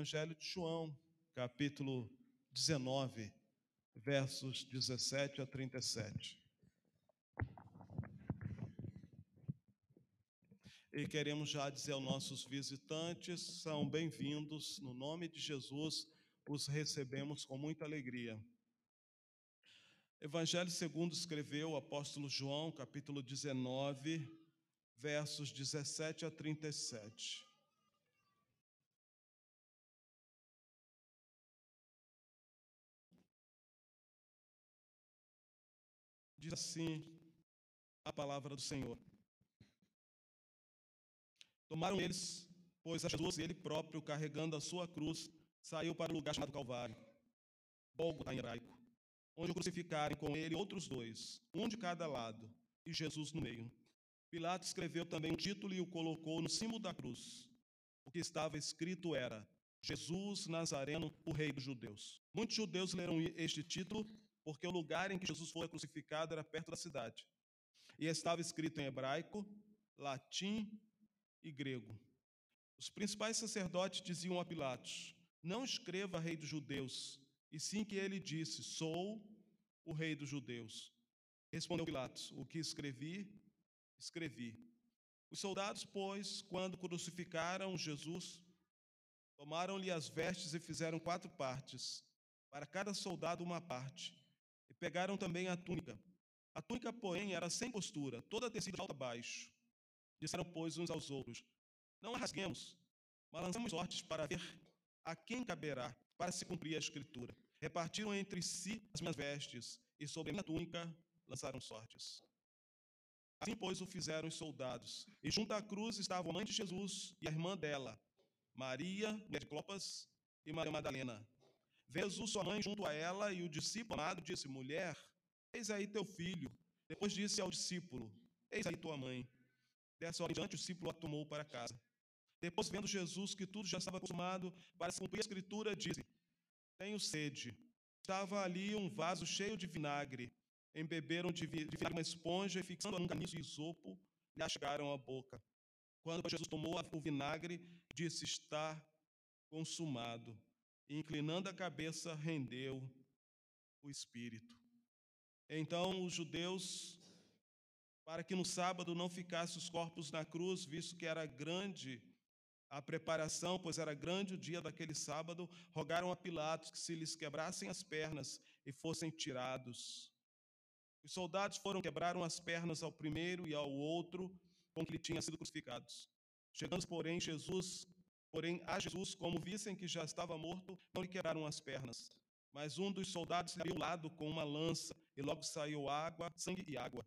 Evangelho de João, capítulo 19, versos 17 a 37. E queremos já dizer aos nossos visitantes: são bem-vindos, no nome de Jesus, os recebemos com muita alegria. Evangelho segundo escreveu o apóstolo João, capítulo 19, versos 17 a 37. Diz assim a palavra do Senhor. Tomaram eles, pois a Jesus ele próprio, carregando a sua cruz, saiu para o lugar chamado Calvário, Gólgota em hebraico, onde o crucificaram com ele outros dois, um de cada lado, e Jesus no meio. Pilatos escreveu também um título e o colocou no cimo da cruz. O que estava escrito era: Jesus Nazareno, o Rei dos Judeus. Muitos judeus leram este título porque o lugar em que Jesus foi crucificado era perto da cidade. E estava escrito em hebraico, latim e grego. Os principais sacerdotes diziam a Pilatos: Não escreva rei dos judeus, e sim que ele disse: Sou o rei dos judeus. Respondeu Pilatos: O que escrevi, escrevi. Os soldados, pois, quando crucificaram Jesus, tomaram-lhe as vestes e fizeram quatro partes, para cada soldado uma parte Pegaram também a túnica. A túnica, porém, era sem costura, toda tecida de alto a baixo. Disseram, pois, uns aos outros: Não a rasguemos, mas lançamos sortes para ver a quem caberá, para se cumprir a escritura. Repartiram entre si as minhas vestes, e sobre a minha túnica lançaram sortes. Assim, pois, o fizeram os soldados. E junto à cruz estavam a mãe de Jesus e a irmã dela, Maria, mulher de Clopas, e Maria Madalena. Jesus, sua mãe, junto a ela, e o discípulo amado disse: Mulher, eis aí teu filho. Depois disse ao discípulo: Eis aí tua mãe. Dessa hora em diante, o discípulo a tomou para casa. Depois, vendo Jesus que tudo já estava consumado para se cumprir a escritura, disse: Tenho sede. Estava ali um vaso cheio de vinagre. Embeberam de vinagre uma esponja e, fixando-a num caniço de isopo, lhe achegaram a boca. Quando Jesus tomou o vinagre, disse: Está consumado e, inclinando a cabeça, rendeu o espírito. Então os judeus, para que no sábado não ficassem os corpos na cruz, visto que era grande a preparação, pois era grande o dia daquele sábado, rogaram a Pilatos que se lhes quebrassem as pernas e fossem tirados. Os soldados foram quebraram as pernas ao primeiro e ao outro com que ele tinha sido crucificados. Chegando, porém, Jesus Porém, a Jesus, como vissem que já estava morto, não lhe quebraram as pernas. Mas um dos soldados lhe abriu o lado com uma lança, e logo saiu água, sangue e água.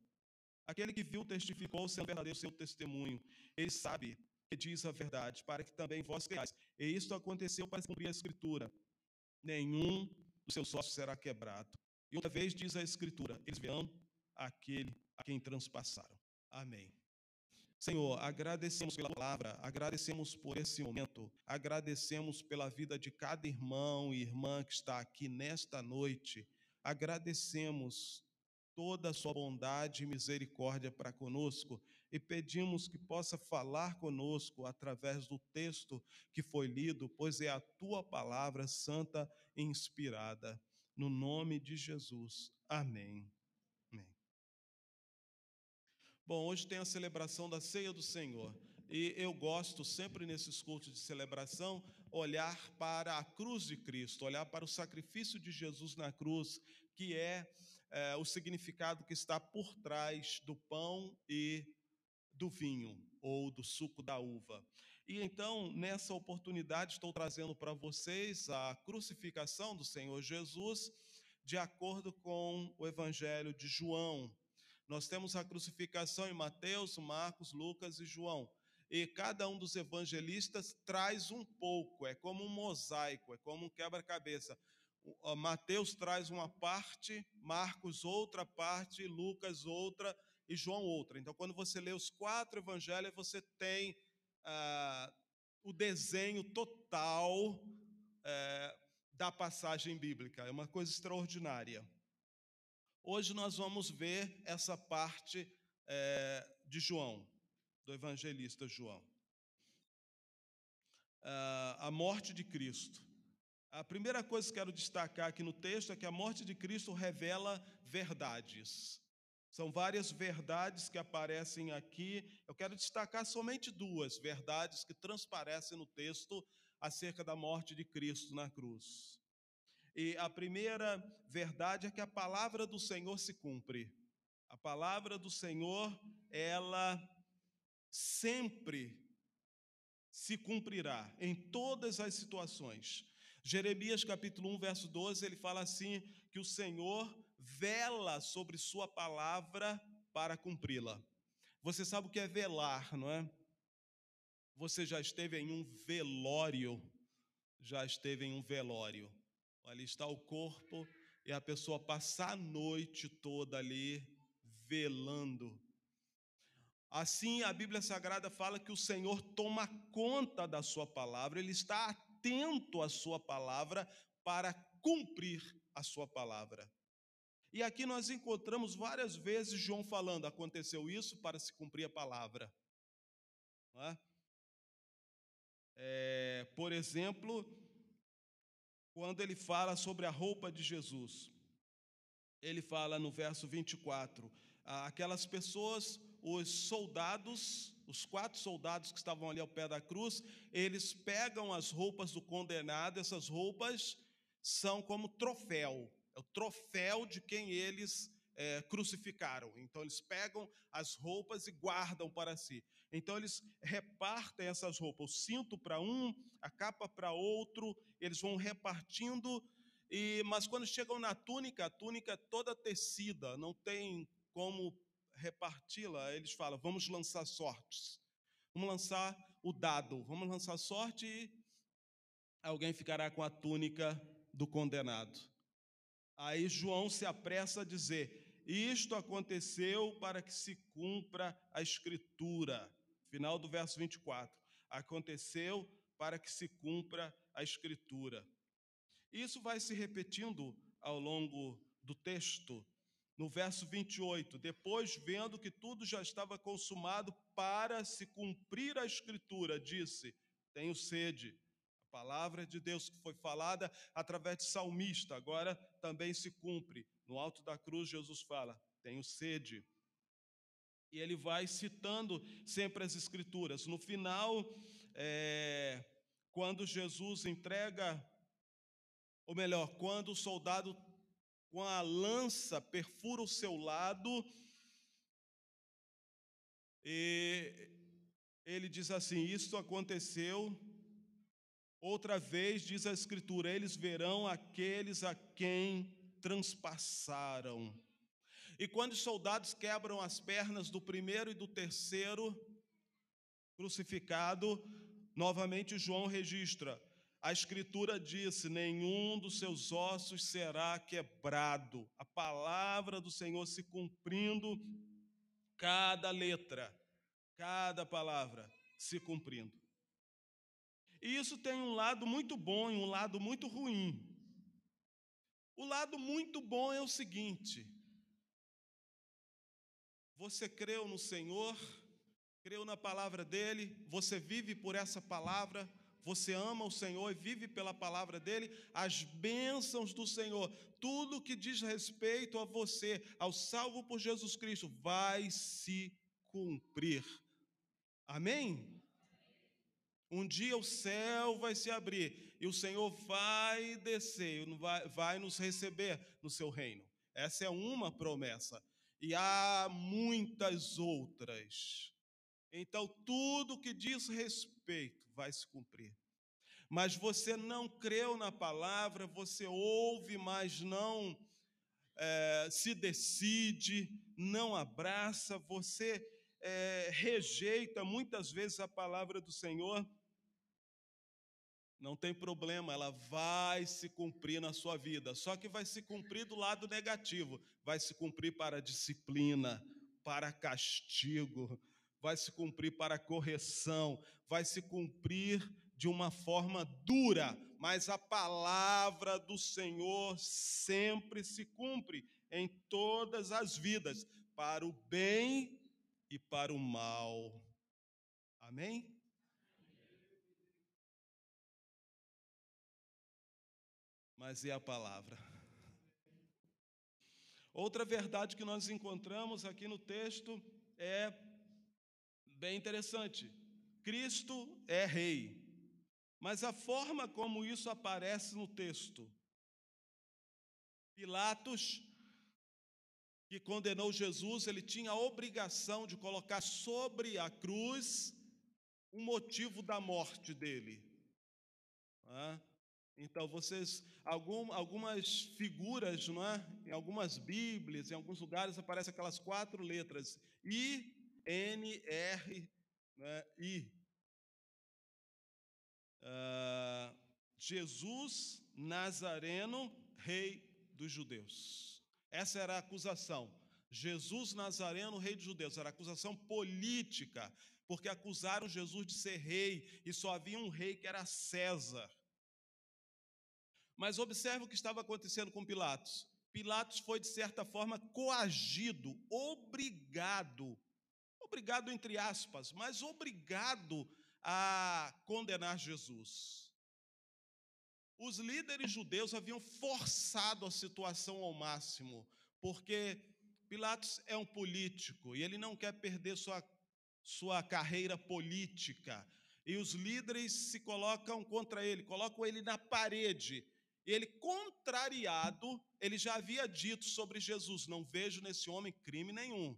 Aquele que viu testificou sendo verdadeiro seu testemunho. Ele sabe que diz a verdade, para que também vós creiais. E isto aconteceu para cumprir a Escritura. Nenhum dos seus ossos será quebrado. E outra vez diz a Escritura: eles verão aquele a quem transpassaram. Amém. Senhor, agradecemos pela palavra, agradecemos por esse momento, agradecemos pela vida de cada irmão e irmã que está aqui nesta noite, agradecemos toda a sua bondade e misericórdia para conosco e pedimos que possa falar conosco através do texto que foi lido, pois é a tua palavra santa e inspirada. No nome de Jesus. Amém. Bom, hoje tem a celebração da ceia do Senhor. E eu gosto sempre nesses cultos de celebração olhar para a cruz de Cristo, olhar para o sacrifício de Jesus na cruz, que é, é o significado que está por trás do pão e do vinho ou do suco da uva. E então, nessa oportunidade, estou trazendo para vocês a crucificação do Senhor Jesus, de acordo com o Evangelho de João. Nós temos a crucificação em Mateus, Marcos, Lucas e João. E cada um dos evangelistas traz um pouco, é como um mosaico, é como um quebra-cabeça. Mateus traz uma parte, Marcos outra parte, Lucas outra e João outra. Então, quando você lê os quatro evangelhos, você tem ah, o desenho total eh, da passagem bíblica. É uma coisa extraordinária. Hoje nós vamos ver essa parte é, de João, do evangelista João. uh, a morte de Cristo. A primeira coisa que quero destacar aqui no texto é que a morte de Cristo revela verdades. São várias verdades que aparecem aqui. Eu quero destacar somente duas verdades que transparecem no texto acerca da morte de Cristo na cruz. E a primeira verdade é que a palavra do Senhor se cumpre. A palavra do Senhor, ela sempre se cumprirá em todas as situações. Jeremias capítulo 1, verso 12, ele fala assim: que o Senhor vela sobre Sua palavra para cumpri-la. Você sabe o que é velar, não é? Você já esteve em um velório? Já esteve em um velório. Ali está o corpo e a pessoa passa a noite toda ali velando. Assim, a Bíblia Sagrada fala que o Senhor toma conta da Sua palavra, Ele está atento à Sua palavra para cumprir a Sua palavra. E aqui nós encontramos várias vezes João falando: aconteceu isso para se cumprir a palavra. É? É, por exemplo, quando ele fala sobre a roupa de Jesus, ele fala no verso 24: aquelas pessoas, os soldados, os quatro soldados que estavam ali ao pé da cruz, eles pegam as roupas do condenado, essas roupas são como troféu, é o troféu de quem eles é, crucificaram. Então eles pegam as roupas e guardam para si. Então eles repartem essas roupas, o cinto para um, a capa para outro, eles vão repartindo. E, mas quando chegam na túnica, a túnica é toda tecida, não tem como reparti-la. Eles falam: vamos lançar sortes, vamos lançar o dado, vamos lançar sorte e alguém ficará com a túnica do condenado. Aí João se apressa a dizer: Isto aconteceu para que se cumpra a Escritura. Final do verso 24. Aconteceu para que se cumpra a Escritura. Isso vai se repetindo ao longo do texto. No verso 28, depois vendo que tudo já estava consumado para se cumprir a Escritura, disse: Tenho sede. Palavra de Deus que foi falada através de salmista, agora também se cumpre. No alto da cruz, Jesus fala: Tenho sede. E ele vai citando sempre as Escrituras. No final, é, quando Jesus entrega, ou melhor, quando o soldado com a lança perfura o seu lado, e ele diz assim: Isto aconteceu outra vez, diz a Escritura, eles verão aqueles a quem transpassaram. E quando os soldados quebram as pernas do primeiro e do terceiro crucificado, novamente João registra: a Escritura disse: nenhum dos seus ossos será quebrado. A palavra do Senhor se cumprindo, cada letra, cada palavra se cumprindo. E isso tem um lado muito bom e um lado muito ruim. O lado muito bom é o seguinte: você creu no Senhor, creu na palavra dele, você vive por essa palavra, você ama o Senhor e vive pela palavra dele, as bênçãos do Senhor, tudo que diz respeito a você, ao salvo por Jesus Cristo, vai se cumprir. Amém? Um dia o céu vai se abrir e o Senhor vai descer, vai, nos receber no seu reino. Essa é uma promessa e há muitas outras. Então, tudo que diz respeito vai se cumprir. Mas você não creu na palavra, você ouve, mas não é, se decide, não abraça, você é, rejeita muitas vezes a palavra do Senhor não tem problema, ela vai se cumprir na sua vida. Só que vai se cumprir do lado negativo, vai se cumprir para disciplina, para castigo, vai se cumprir para correção, vai se cumprir de uma forma dura, mas a palavra do Senhor sempre se cumpre em todas as vidas, para o bem e para o mal. Amém? Mas é a palavra. Outra verdade que nós encontramos aqui no texto é bem interessante. Cristo é rei, mas a forma como isso aparece no texto. Pilatos, que condenou Jesus, ele tinha a obrigação de colocar sobre a cruz o motivo da morte dele. Então, vocês, algum, algumas figuras, não é? em algumas Bíblias, em alguns lugares, aparecem aquelas quatro letras: I, N, R, né? I. Uh, Jesus Nazareno, Rei dos Judeus. Essa era a acusação. Jesus Nazareno, Rei dos Judeus. Era acusação política, porque acusaram Jesus de ser rei e só havia um rei que era César. Mas observe o que estava acontecendo com Pilatos. Pilatos foi, de certa forma, coagido, obrigado, obrigado entre aspas, mas obrigado a condenar Jesus. Os líderes judeus haviam forçado a situação ao máximo, porque Pilatos é um político e ele não quer perder sua, sua carreira política. E os líderes se colocam contra ele, colocam ele na parede ele, contrariado, ele já havia dito sobre Jesus: Não vejo nesse homem crime nenhum.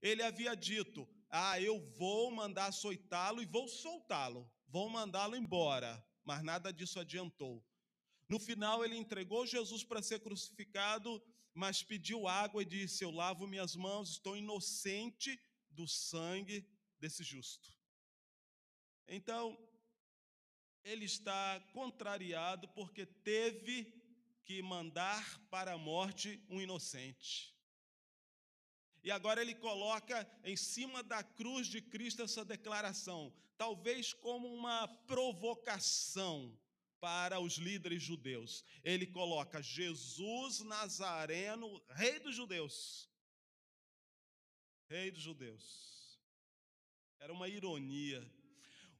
Ele havia dito: Ah, eu vou mandar açoitá-lo e vou soltá-lo, vou mandá-lo embora. Mas nada disso adiantou. No final, ele entregou Jesus para ser crucificado, mas pediu água e disse: Eu lavo minhas mãos, estou inocente do sangue desse justo. Então, ele está contrariado porque teve que mandar para a morte um inocente. E agora ele coloca em cima da cruz de Cristo essa declaração, talvez como uma provocação para os líderes judeus. Ele coloca Jesus Nazareno, rei dos judeus. Rei dos judeus. Era uma ironia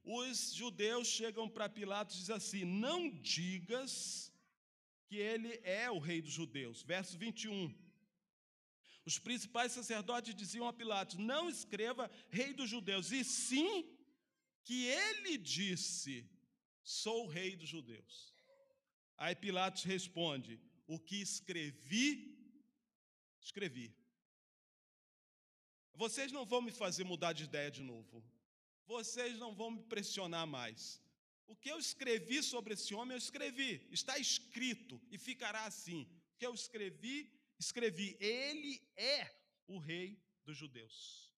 os judeus chegam para Pilatos e dizem assim: Não digas que ele é o rei dos judeus. Verso 21. Os principais sacerdotes diziam a Pilatos: Não escreva rei dos judeus, e sim que ele disse: Sou o rei dos judeus. Aí Pilatos responde: O que escrevi, escrevi. Vocês não vão me fazer mudar de ideia de novo vocês não vão me pressionar mais. O que eu escrevi sobre esse homem, eu escrevi, está escrito e ficará assim. O que eu escrevi, escrevi. Ele é o rei dos judeus.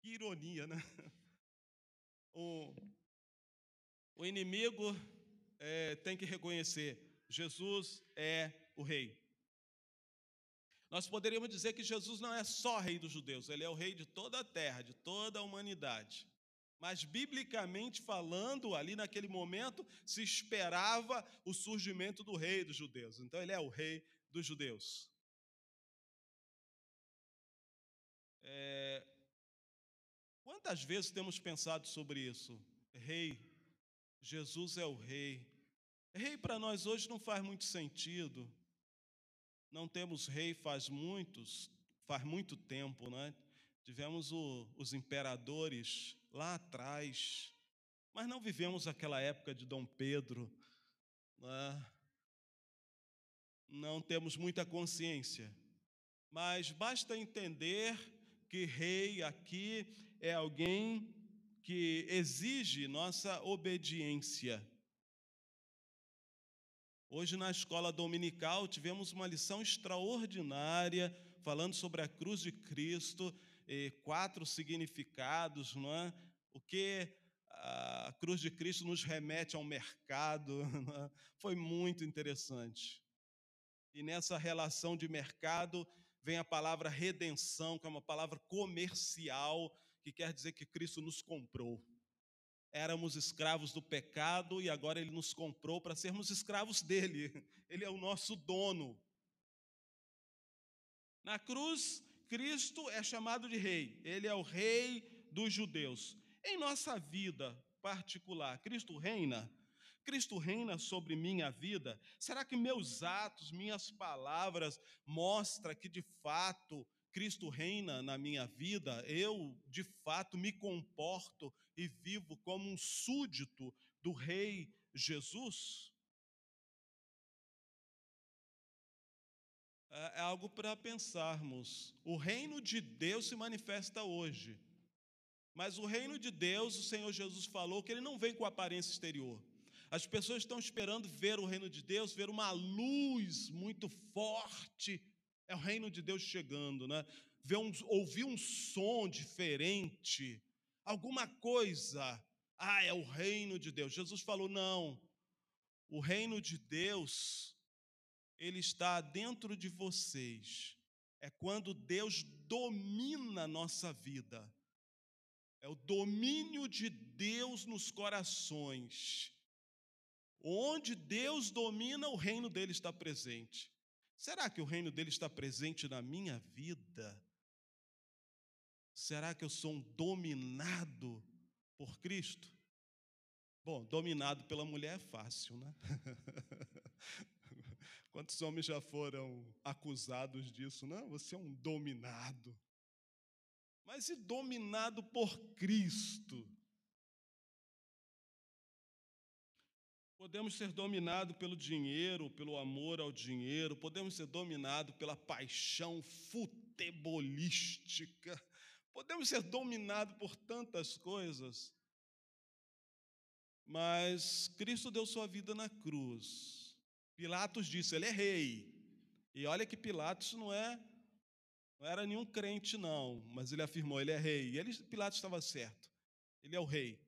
Que ironia, né? O, o inimigo é, tem que reconhecer: Jesus é o rei. Nós poderíamos dizer que Jesus não é só rei dos judeus, ele é o rei de toda a terra, de toda a humanidade. Mas, biblicamente falando, ali naquele momento, se esperava o surgimento do rei dos judeus. Então, ele é o rei dos judeus. É... Quantas vezes temos pensado sobre isso? Rei, Jesus é o rei. Rei para nós hoje não faz muito sentido. Não temos rei faz muitos, faz muito tempo, né? Tivemos o, os imperadores lá atrás, mas não vivemos aquela época de Dom Pedro. Né? Não temos muita consciência, mas basta entender que rei aqui é alguém que exige nossa obediência. Hoje, na escola dominical, tivemos uma lição extraordinária falando sobre a cruz de Cristo quatro significados, não é? O que a cruz de Cristo nos remete ao mercado, é? foi muito interessante. E nessa relação de mercado vem a palavra redenção, que é uma palavra comercial, que quer dizer que Cristo nos comprou. Éramos escravos do pecado e agora ele nos comprou para sermos escravos dele. Ele é o nosso dono. Na cruz, Cristo é chamado de rei, ele é o rei dos judeus. Em nossa vida particular, Cristo reina? Cristo reina sobre minha vida? Será que meus atos, minhas palavras mostram que de fato Cristo reina na minha vida? Eu de fato me comporto e vivo como um súdito do Rei Jesus? É, é algo para pensarmos. O reino de Deus se manifesta hoje. Mas o reino de Deus, o Senhor Jesus falou que ele não vem com aparência exterior. As pessoas estão esperando ver o reino de Deus, ver uma luz muito forte. É o reino de Deus chegando, né? Ver um, ouvir um som diferente, alguma coisa. Ah, é o reino de Deus. Jesus falou: não. O reino de Deus, ele está dentro de vocês. É quando Deus domina a nossa vida. É o domínio de Deus nos corações. Onde Deus domina, o reino dele está presente. Será que o reino dele está presente na minha vida? Será que eu sou um dominado por Cristo? Bom, dominado pela mulher é fácil, né? Quantos homens já foram acusados disso? Não, você é um dominado. Mas e dominado por Cristo? Podemos ser dominados pelo dinheiro, pelo amor ao dinheiro, podemos ser dominados pela paixão futebolística, podemos ser dominados por tantas coisas. Mas Cristo deu sua vida na cruz. Pilatos disse: Ele é rei. E olha que Pilatos não é não era nenhum crente não, mas ele afirmou: Ele é rei. E ele, Pilatos estava certo. Ele é o rei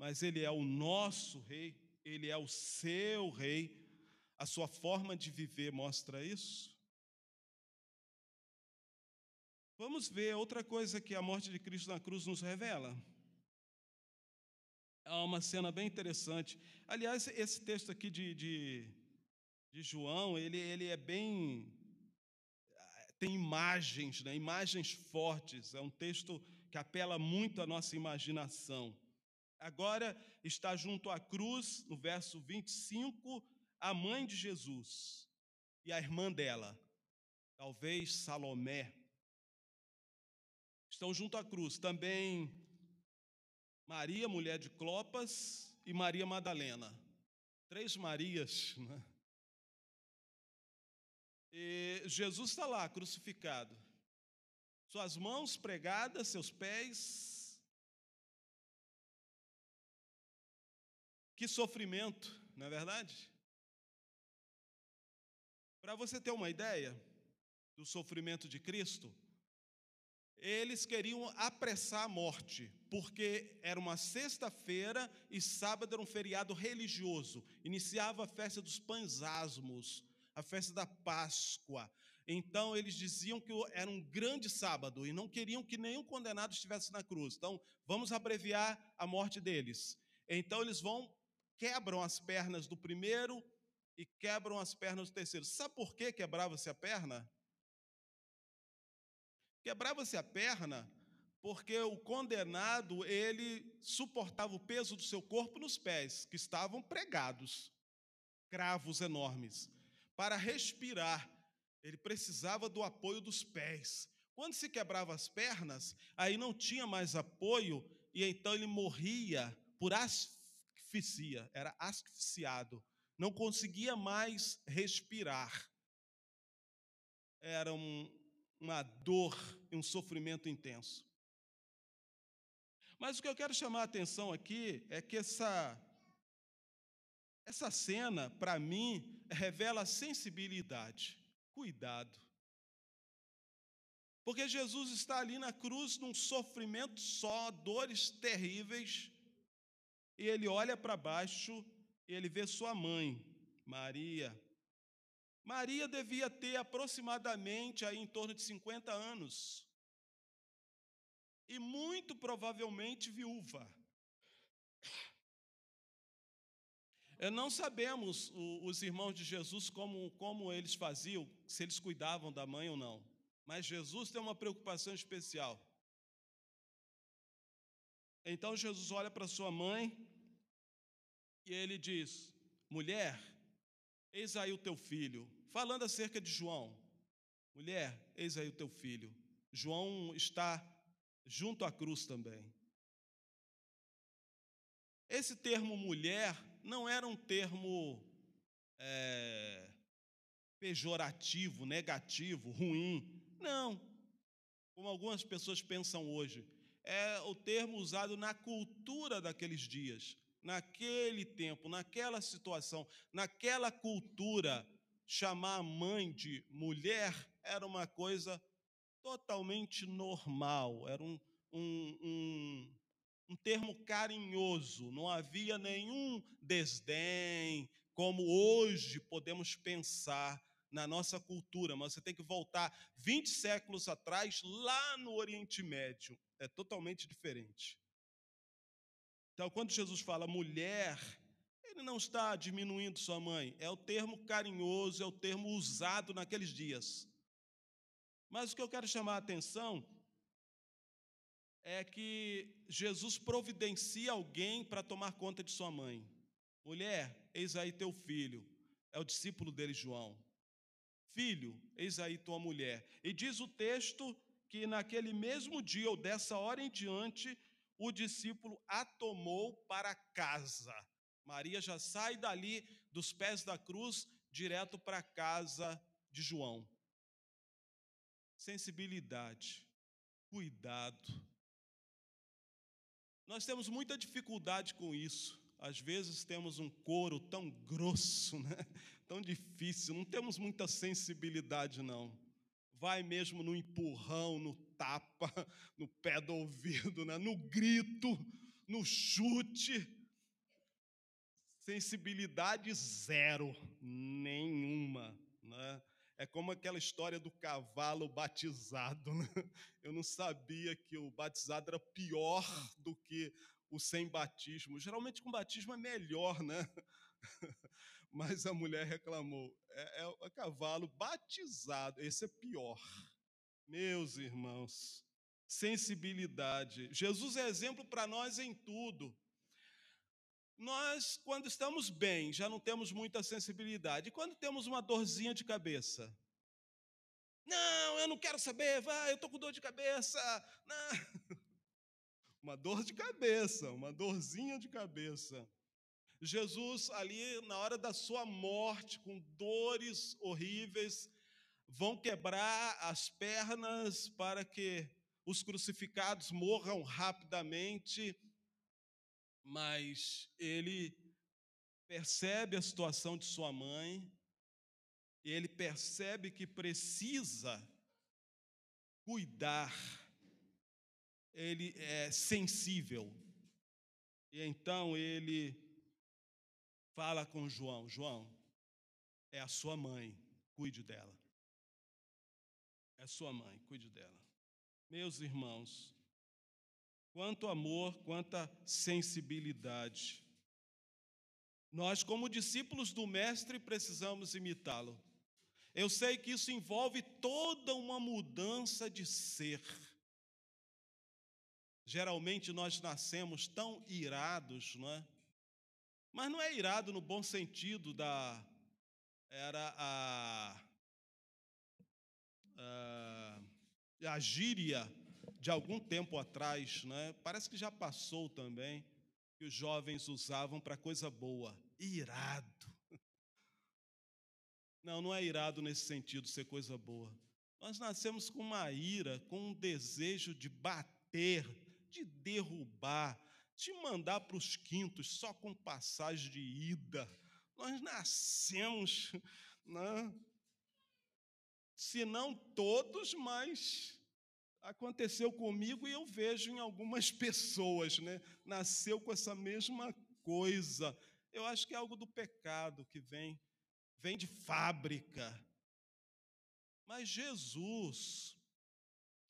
mas Ele é o nosso Rei, Ele é o seu Rei. A sua forma de viver mostra isso. Vamos ver outra coisa que a morte de Cristo na cruz nos revela. É uma cena bem interessante. Aliás, esse texto aqui de, de, de João, ele, ele é bem. tem imagens, né? imagens fortes. É um texto que apela muito à nossa imaginação. Agora está junto à cruz, no verso 25, a mãe de Jesus e a irmã dela, talvez Salomé. Estão junto à cruz também Maria, mulher de Clopas, e Maria Madalena. Três Marias. Né? E Jesus está lá, crucificado. Suas mãos pregadas, seus pés Que sofrimento, não é verdade? Para você ter uma ideia do sofrimento de Cristo, eles queriam apressar a morte, porque era uma sexta-feira e sábado era um feriado religioso. Iniciava a festa dos pães asmos, a festa da Páscoa. Então eles diziam que era um grande sábado e não queriam que nenhum condenado estivesse na cruz. Então vamos abreviar a morte deles. Então eles vão quebram as pernas do primeiro e quebram as pernas do terceiro. Sabe por que quebrava-se a perna? Quebrava-se a perna porque o condenado, ele suportava o peso do seu corpo nos pés, que estavam pregados, cravos enormes. Para respirar, ele precisava do apoio dos pés. Quando se quebrava as pernas, aí não tinha mais apoio e então ele morria por asfixia era asfixiado, não conseguia mais respirar. Era um, uma dor e um sofrimento intenso. Mas o que eu quero chamar a atenção aqui é que essa, essa cena, para mim, revela sensibilidade, cuidado. Porque Jesus está ali na cruz num sofrimento só, dores terríveis, e ele olha para baixo e ele vê sua mãe, Maria. Maria devia ter aproximadamente aí em torno de 50 anos. E muito provavelmente viúva. Não sabemos os irmãos de Jesus como, como eles faziam, se eles cuidavam da mãe ou não. Mas Jesus tem uma preocupação especial. Então Jesus olha para sua mãe E ele diz: mulher, eis aí o teu filho. Falando acerca de João, mulher, eis aí o teu filho. João está junto à cruz também. Esse termo mulher não era um termo é, pejorativo, negativo, ruim. Não. Como algumas pessoas pensam hoje. É o termo usado na cultura daqueles dias, naquele tempo, naquela situação, naquela cultura. Chamar a mãe de mulher era uma coisa totalmente normal, era um, um, um, um termo carinhoso, não havia nenhum desdém, como hoje podemos pensar na nossa cultura, mas você tem que voltar 20 séculos atrás, lá no Oriente Médio. É totalmente diferente. Então, quando Jesus fala mulher, ele não está diminuindo sua mãe, é o termo carinhoso, é o termo usado naqueles dias. Mas o que eu quero chamar a atenção é que Jesus providencia alguém para tomar conta de sua mãe. Mulher, eis aí teu filho. É o discípulo dele, João. Filho, eis aí tua mulher. E diz o texto que naquele mesmo dia, ou dessa hora em diante, o discípulo a tomou para casa. Maria já sai dali dos pés da cruz direto para casa de João. Sensibilidade, cuidado. Nós temos muita dificuldade com isso. Às vezes temos um couro tão grosso, né? tão difícil, não temos muita sensibilidade, não. Vai mesmo no empurrão, no tapa, no pé do ouvido, né? no grito, no chute. Sensibilidade zero, nenhuma. Né? É como aquela história do cavalo batizado. Né? Eu não sabia que o batizado era pior do que o sem batismo. Geralmente com batismo é melhor, né? Mas a mulher reclamou: é, é, cavalo batizado, esse é pior. Meus irmãos, sensibilidade. Jesus é exemplo para nós em tudo. Nós, quando estamos bem, já não temos muita sensibilidade. E quando temos uma dorzinha de cabeça? Não, eu não quero saber, vai, eu estou com dor de cabeça. Não. Uma dor de cabeça, uma dorzinha de cabeça. Jesus, ali na hora da sua morte, com dores horríveis, vão quebrar as pernas para que os crucificados morram rapidamente, mas ele percebe a situação de sua mãe, ele percebe que precisa cuidar ele é sensível. E então ele fala com João: João, é a sua mãe, cuide dela. É sua mãe, cuide dela. Meus irmãos, quanto amor, quanta sensibilidade. Nós, como discípulos do Mestre, precisamos imitá-lo. Eu sei que isso envolve toda uma mudança de ser. Geralmente nós nascemos tão irados, não é? Mas não é irado no bom sentido da. Era a. a, a gíria de algum tempo atrás, né? parece que já passou também, que os jovens usavam para coisa boa. Irado. Não, não é irado nesse sentido ser coisa boa. Nós nascemos com uma ira, com um desejo de bater, de derrubar, de mandar para os quintos só com passagem de ida. Nós nascemos, né? Se não todos, mas aconteceu comigo e eu vejo em algumas pessoas, né? Nasceu com essa mesma coisa. Eu acho que é algo do pecado que vem, vem de fábrica. Mas Jesus,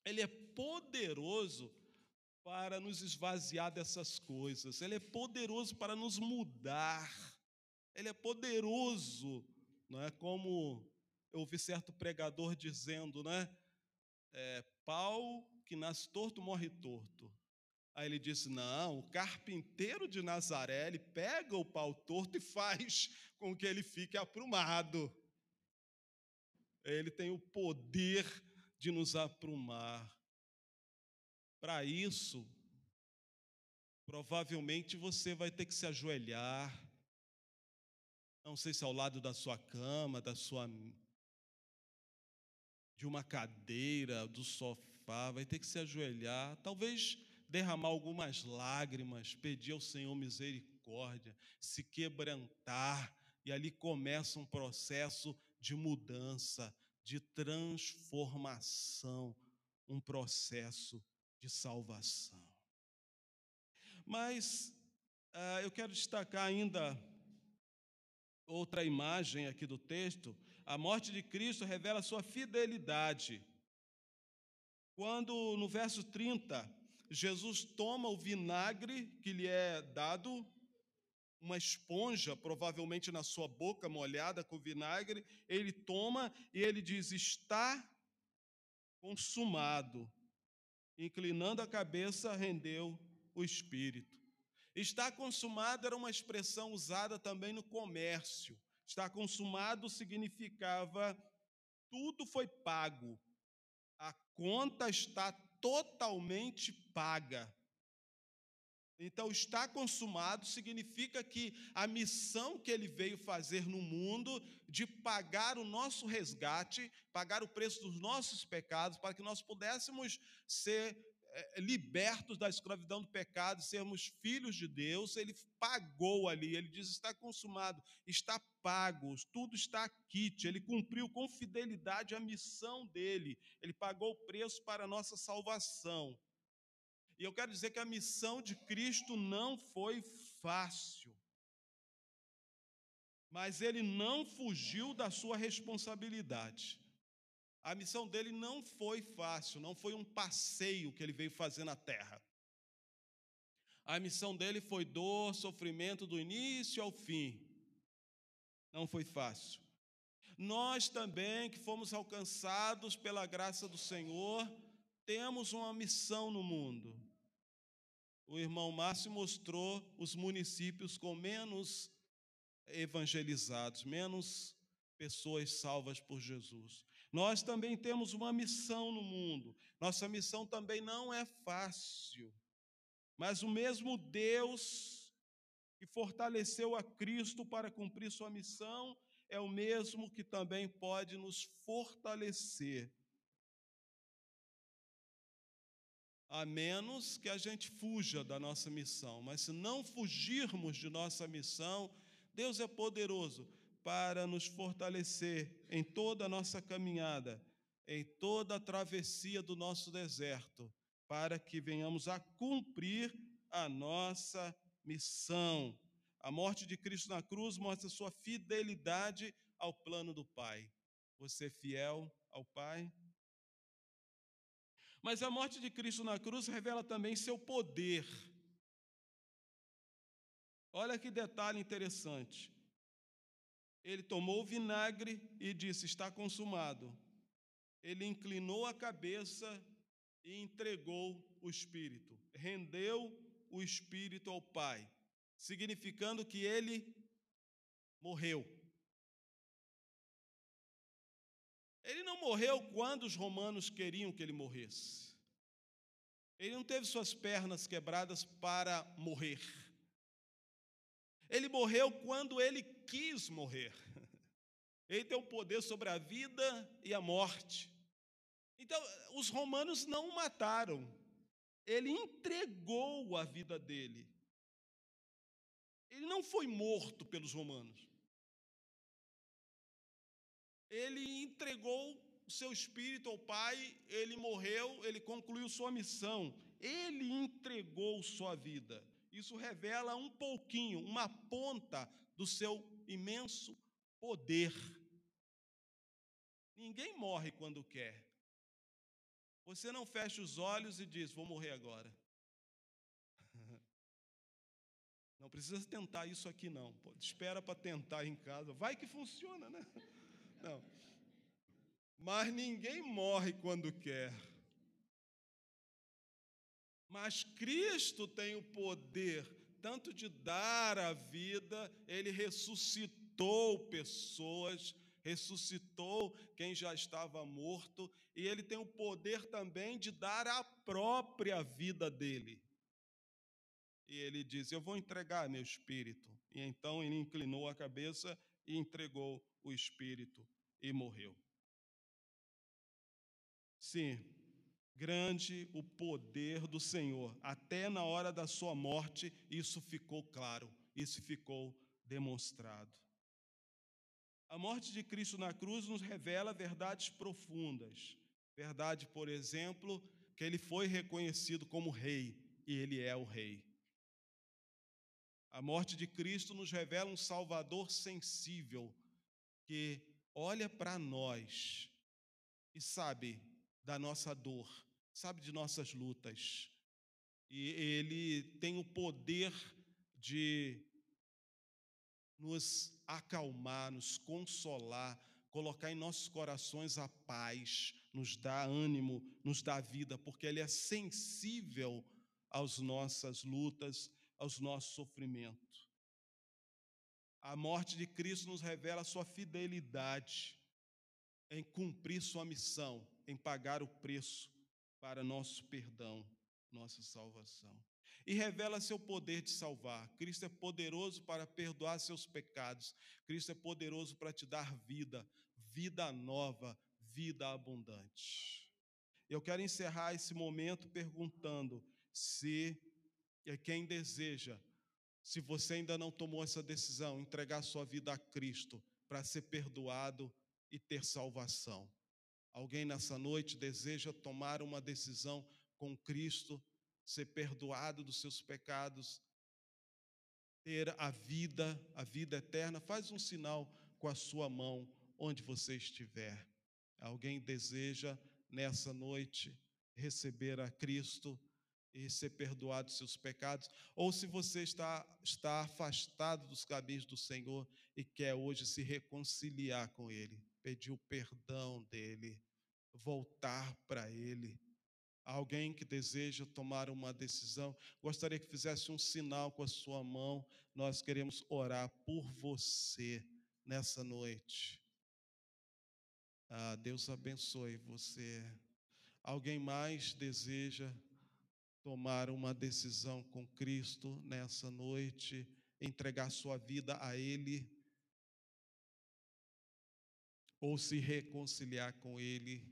ele é poderoso para nos esvaziar dessas coisas, Ele é poderoso para nos mudar, Ele é poderoso, não é? Como eu ouvi certo pregador dizendo, né? É, pau que nasce torto morre torto. Aí ele disse: Não, o carpinteiro de Nazaré, ele pega o pau torto e faz com que ele fique aprumado. Ele tem o poder de nos aprumar. Para isso, provavelmente você vai ter que se ajoelhar. Não sei se ao lado da sua cama, da sua de uma cadeira, do sofá, vai ter que se ajoelhar, talvez derramar algumas lágrimas, pedir ao Senhor misericórdia, se quebrantar, e ali começa um processo de mudança, de transformação, um processo de salvação. Mas ah, eu quero destacar ainda outra imagem aqui do texto. A morte de Cristo revela sua fidelidade. Quando no verso 30, Jesus toma o vinagre que lhe é dado, uma esponja, provavelmente na sua boca molhada com vinagre, ele toma e ele diz: Está consumado. Inclinando a cabeça, rendeu o espírito. Está consumado era uma expressão usada também no comércio. Está consumado significava tudo foi pago, a conta está totalmente paga. Então, está consumado significa que a missão que ele veio fazer no mundo de pagar o nosso resgate, pagar o preço dos nossos pecados, para que nós pudéssemos ser libertos da escravidão do pecado, sermos filhos de Deus, ele pagou ali, ele diz: está consumado, está pago, tudo está quite, ele cumpriu com fidelidade a missão dele, ele pagou o preço para a nossa salvação. E eu quero dizer que a missão de Cristo não foi fácil, mas ele não fugiu da sua responsabilidade. A missão dele não foi fácil, não foi um passeio que ele veio fazer na terra. A missão dele foi dor, sofrimento do início ao fim. Não foi fácil. Nós também, que fomos alcançados pela graça do Senhor, temos uma missão no mundo. O irmão Márcio mostrou os municípios com menos evangelizados, menos pessoas salvas por Jesus. Nós também temos uma missão no mundo. Nossa missão também não é fácil. Mas o mesmo Deus que fortaleceu a Cristo para cumprir sua missão é o mesmo que também pode nos fortalecer. A menos que a gente fuja da nossa missão, mas se não fugirmos de nossa missão, Deus é poderoso para nos fortalecer em toda a nossa caminhada, em toda a travessia do nosso deserto, para que venhamos a cumprir a nossa missão. A morte de Cristo na cruz mostra sua fidelidade ao plano do Pai. Você é fiel ao Pai? Mas a morte de Cristo na cruz revela também seu poder. Olha que detalhe interessante. Ele tomou o vinagre e disse: Está consumado. Ele inclinou a cabeça e entregou o espírito, rendeu o espírito ao Pai, significando que ele morreu. Ele não morreu quando os romanos queriam que ele morresse. Ele não teve suas pernas quebradas para morrer. Ele morreu quando ele quis morrer. Ele tem o poder sobre a vida e a morte. Então, os romanos não o mataram. Ele entregou a vida dele. Ele não foi morto pelos romanos. Ele entregou o seu espírito ao Pai, ele morreu, ele concluiu sua missão. Ele entregou sua vida. Isso revela um pouquinho, uma ponta do seu imenso poder. Ninguém morre quando quer. Você não fecha os olhos e diz: Vou morrer agora. Não precisa tentar isso aqui, não. Pô, espera para tentar em casa. Vai que funciona, né? Não. Mas ninguém morre quando quer. Mas Cristo tem o poder tanto de dar a vida, ele ressuscitou pessoas, ressuscitou quem já estava morto, e ele tem o poder também de dar a própria vida dele. E ele diz: Eu vou entregar meu espírito. E então ele inclinou a cabeça e entregou o espírito e morreu. Sim, grande o poder do Senhor. Até na hora da sua morte, isso ficou claro, isso ficou demonstrado. A morte de Cristo na cruz nos revela verdades profundas. Verdade, por exemplo, que ele foi reconhecido como rei e ele é o rei. A morte de Cristo nos revela um Salvador sensível que olha para nós e sabe da nossa dor, sabe de nossas lutas. E ele tem o poder de nos acalmar, nos consolar, colocar em nossos corações a paz, nos dar ânimo, nos dar vida, porque ele é sensível às nossas lutas, aos nossos sofrimentos. A morte de Cristo nos revela a sua fidelidade em cumprir sua missão, em pagar o preço para nosso perdão, nossa salvação. E revela seu poder de salvar. Cristo é poderoso para perdoar seus pecados. Cristo é poderoso para te dar vida, vida nova, vida abundante. Eu quero encerrar esse momento perguntando se quem deseja, se você ainda não tomou essa decisão, entregar sua vida a Cristo para ser perdoado e ter salvação. Alguém nessa noite deseja tomar uma decisão com Cristo, ser perdoado dos seus pecados, ter a vida, a vida eterna? Faz um sinal com a sua mão onde você estiver. Alguém deseja nessa noite receber a Cristo e ser perdoado dos seus pecados, ou se você está, está afastado dos caminhos do Senhor e quer hoje se reconciliar com Ele, pedir o perdão dEle, voltar para Ele. Alguém que deseja tomar uma decisão, gostaria que fizesse um sinal com a sua mão. Nós queremos orar por você nessa noite. Ah, Deus abençoe você. Alguém mais deseja tomar uma decisão com Cristo nessa noite, entregar sua vida a Ele, ou se reconciliar com Ele.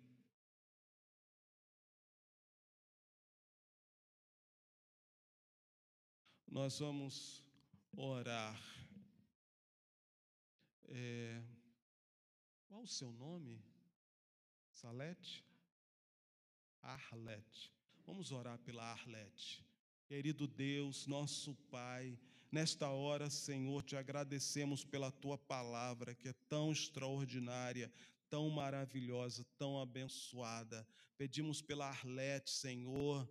Nós vamos orar. É, qual o seu nome? Salete? Arlete. Vamos orar pela Arlete. Querido Deus, nosso Pai, nesta hora, Senhor, te agradecemos pela tua palavra que é tão extraordinária, tão maravilhosa, tão abençoada. Pedimos pela Arlete, Senhor,